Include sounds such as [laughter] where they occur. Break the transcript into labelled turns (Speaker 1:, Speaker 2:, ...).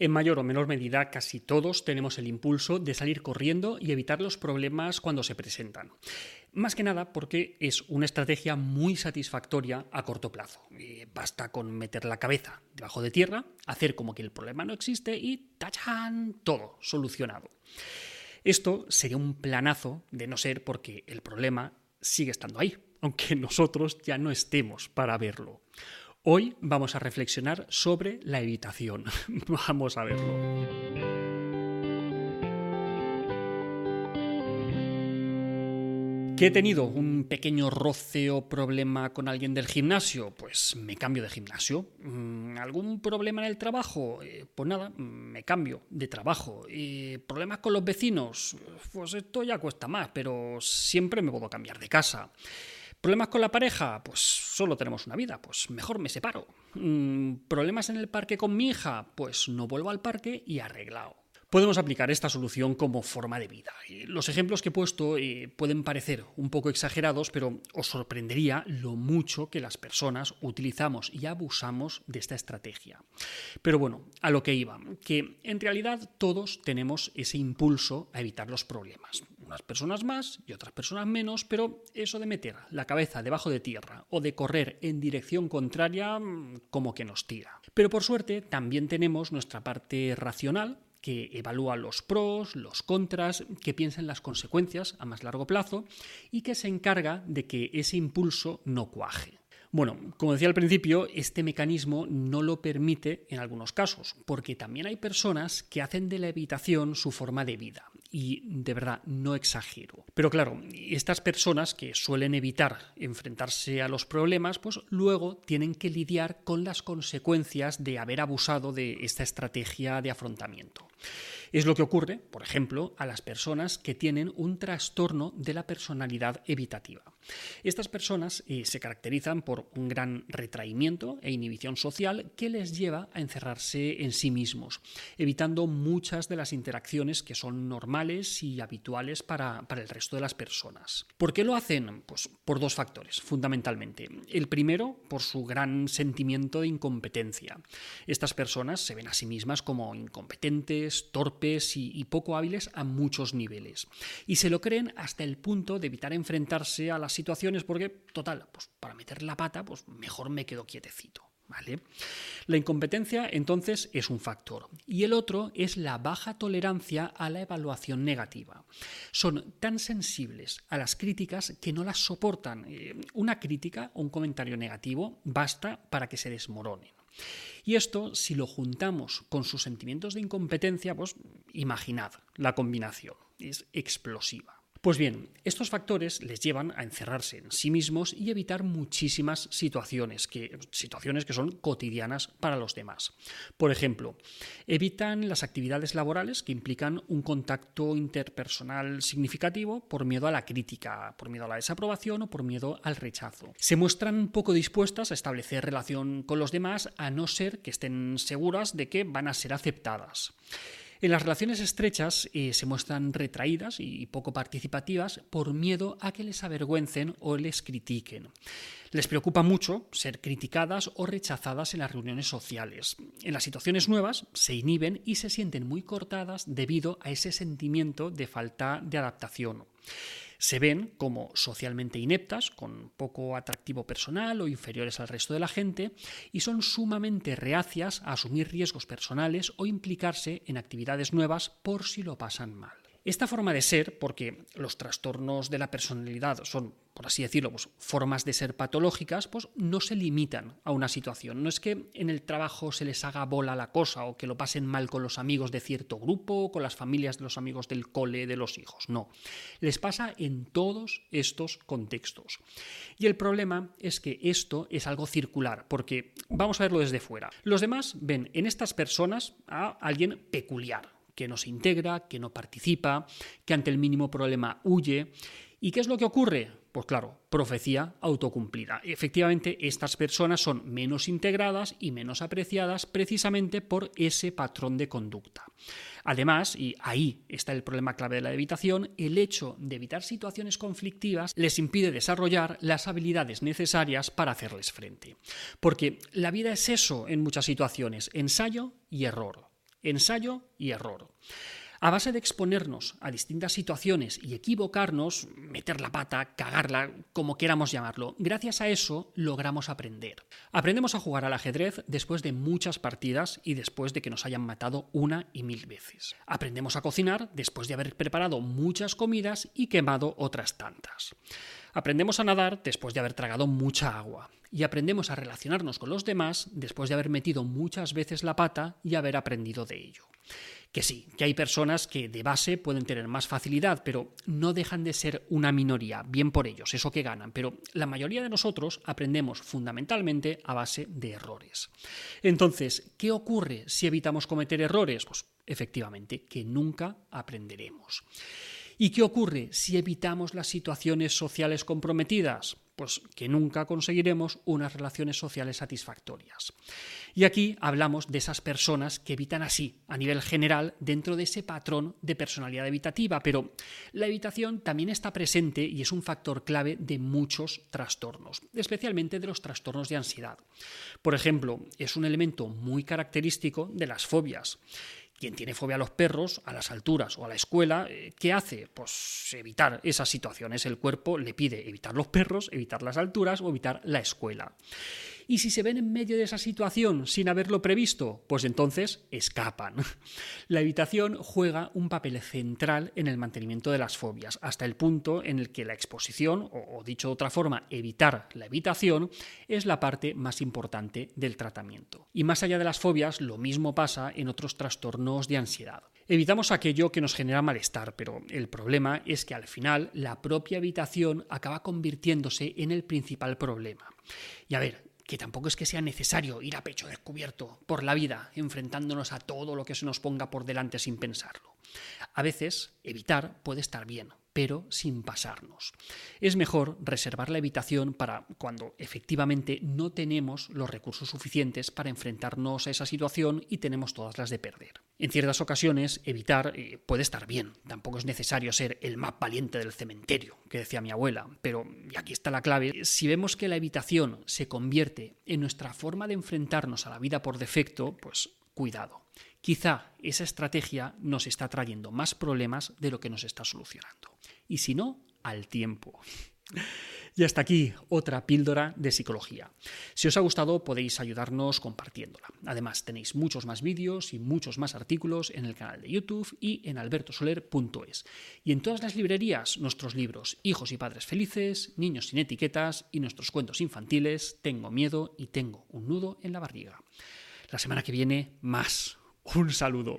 Speaker 1: En mayor o menor medida, casi todos tenemos el impulso de salir corriendo y evitar los problemas cuando se presentan. Más que nada porque es una estrategia muy satisfactoria a corto plazo. basta con meter la cabeza debajo de tierra, hacer como que el problema no existe y ¡tachán! Todo solucionado. Esto sería un planazo de no ser porque el problema sigue estando ahí, aunque [laughs] nosotros ya no estemos para verlo. Hoy vamos a reflexionar sobre la evitación. [laughs] vamos a verlo. ¿Que he tenido un pequeño roce o problema con alguien del gimnasio? Pues me cambio de gimnasio. Mm, ¿Algún problema en el trabajo? Eh, pues nada, me cambio de trabajo. ¿Y ¿Problemas con los vecinos? Pues esto ya cuesta más, pero siempre me puedo cambiar de casa. ¿Problemas con la pareja? Pues solo tenemos una vida, pues mejor me separo. Mm, ¿Problemas en el parque con mi hija? Pues no vuelvo al parque y arreglado. Podemos aplicar esta solución como forma de vida. Los ejemplos que he puesto eh, pueden parecer un poco exagerados, pero os sorprendería lo mucho que las personas utilizamos y abusamos de esta estrategia. Pero bueno, a lo que iba, que en realidad todos tenemos ese impulso a evitar los problemas. Unas personas más y otras personas menos, pero eso de meter la cabeza debajo de tierra o de correr en dirección contraria mm, como que nos tira. Pero por suerte también tenemos nuestra parte racional que evalúa los pros, los contras, que piensa en las consecuencias a más largo plazo y que se encarga de que ese impulso no cuaje. Bueno, como decía al principio, este mecanismo no lo permite en algunos casos, porque también hay personas que hacen de la evitación su forma de vida. Y de verdad, no exagero. Pero claro, estas personas que suelen evitar enfrentarse a los problemas, pues luego tienen que lidiar con las consecuencias de haber abusado de esta estrategia de afrontamiento. Es lo que ocurre, por ejemplo, a las personas que tienen un trastorno de la personalidad evitativa. Estas personas eh, se caracterizan por un gran retraimiento e inhibición social que les lleva a encerrarse en sí mismos, evitando muchas de las interacciones que son normales y habituales para, para el resto de las personas. ¿Por qué lo hacen? Pues por dos factores, fundamentalmente. El primero, por su gran sentimiento de incompetencia. Estas personas se ven a sí mismas como incompetentes, torpes, y, poco hábiles a muchos niveles. Y se lo creen hasta el punto de evitar enfrentarse a las situaciones porque, total, pues para meter la pata, pues mejor me quedo quietecito. ¿Vale? La incompetencia entonces es un factor y el otro es la baja tolerancia a la evaluación negativa. Son tan sensibles a las críticas que no las soportan. Eh, una crítica o un comentario negativo basta para que se desmoronen. Y esto, si lo juntamos con sus sentimientos de incompetencia, pues imaginad la combinación, es explosiva. Pues bien, estos factores les llevan a encerrarse en sí mismos y evitar muchísimas situaciones que, situaciones que son cotidianas para los demás. Por ejemplo, evitan las actividades laborales que implican un contacto interpersonal significativo por miedo a la crítica, por miedo a la desaprobación o por miedo al rechazo. Se muestran poco dispuestas a establecer relación con los demás a no ser que estén seguras de que van a ser aceptadas. En las relaciones estrechas eh, se muestran retraídas y poco participativas por miedo a que les avergüencen o les critiquen. Les preocupa mucho ser criticadas o rechazadas en las reuniones sociales. En las situaciones nuevas se inhiben y se sienten muy cortadas debido a ese sentimiento de falta de adaptación se ven como socialmente ineptas, con poco atractivo personal o inferiores al resto de la gente, y son sumamente reacias a asumir riesgos personales o implicarse en actividades nuevas por si lo pasan mal. Esta forma de ser, porque los trastornos de la personalidad son, por así decirlo, pues, formas de ser patológicas, pues no se limitan a una situación. No es que en el trabajo se les haga bola la cosa o que lo pasen mal con los amigos de cierto grupo o con las familias de los amigos del cole de los hijos. No. Les pasa en todos estos contextos. Y el problema es que esto es algo circular, porque vamos a verlo desde fuera. Los demás ven en estas personas a alguien peculiar que no se integra, que no participa, que ante el mínimo problema huye. ¿Y qué es lo que ocurre? Pues claro, profecía autocumplida. Efectivamente, estas personas son menos integradas y menos apreciadas precisamente por ese patrón de conducta. Además, y ahí está el problema clave de la evitación, el hecho de evitar situaciones conflictivas les impide desarrollar las habilidades necesarias para hacerles frente. Porque la vida es eso en muchas situaciones, ensayo y error ensayo y error. A base de exponernos a distintas situaciones y equivocarnos, meter la pata, cagarla, como queramos llamarlo, gracias a eso logramos aprender. Aprendemos a jugar al ajedrez después de muchas partidas y después de que nos hayan matado una y mil veces. Aprendemos a cocinar después de haber preparado muchas comidas y quemado otras tantas. Aprendemos a nadar después de haber tragado mucha agua. Y aprendemos a relacionarnos con los demás después de haber metido muchas veces la pata y haber aprendido de ello. Que sí, que hay personas que de base pueden tener más facilidad, pero no dejan de ser una minoría, bien por ellos, eso que ganan, pero la mayoría de nosotros aprendemos fundamentalmente a base de errores. Entonces, ¿qué ocurre si evitamos cometer errores? Pues efectivamente, que nunca aprenderemos. ¿Y qué ocurre si evitamos las situaciones sociales comprometidas? Pues que nunca conseguiremos unas relaciones sociales satisfactorias. Y aquí hablamos de esas personas que evitan así, a nivel general, dentro de ese patrón de personalidad evitativa, pero la evitación también está presente y es un factor clave de muchos trastornos, especialmente de los trastornos de ansiedad. Por ejemplo, es un elemento muy característico de las fobias. Quien tiene fobia a los perros, a las alturas o a la escuela, eh, ¿qué hace? Pues evitar esas situaciones. El cuerpo le pide evitar los perros, evitar las alturas o evitar la escuela. Y si se ven en medio de esa situación sin haberlo previsto, pues entonces escapan. [laughs] La evitación juega un papel central en el mantenimiento de las fobias, hasta el punto en el que la exposición, o dicho de otra forma, evitar la evitación, es la parte más importante del tratamiento. Y más allá de las fobias, lo mismo pasa en otros trastornos de ansiedad. Evitamos aquello que nos genera malestar, pero el problema es que al final la propia evitación acaba convirtiéndose en el principal problema. Y a ver, que tampoco es que sea necesario ir a pecho descubierto por la vida, enfrentándonos a todo lo que se nos ponga por delante sin pensarlo. A veces, evitar puede estar bien, pero sin pasarnos. Es mejor reservar la evitación para cuando efectivamente no tenemos los recursos suficientes para enfrentarnos a esa situación y tenemos todas las de perder. En ciertas ocasiones, evitar eh, puede estar bien, tampoco es necesario ser el más valiente del cementerio, que decía mi abuela, pero, y aquí está la clave, si vemos que la evitación se convierte en nuestra forma de enfrentarnos a la vida por defecto, pues cuidado. Quizá esa estrategia nos está trayendo más problemas de lo que nos está solucionando. Y si no, al tiempo. Y hasta aquí otra píldora de psicología. Si os ha gustado podéis ayudarnos compartiéndola. Además tenéis muchos más vídeos y muchos más artículos en el canal de YouTube y en albertosoler.es. Y en todas las librerías nuestros libros Hijos y Padres Felices, Niños sin Etiquetas y nuestros cuentos infantiles Tengo miedo y tengo un nudo en la barriga. La semana que viene más. Un saludo.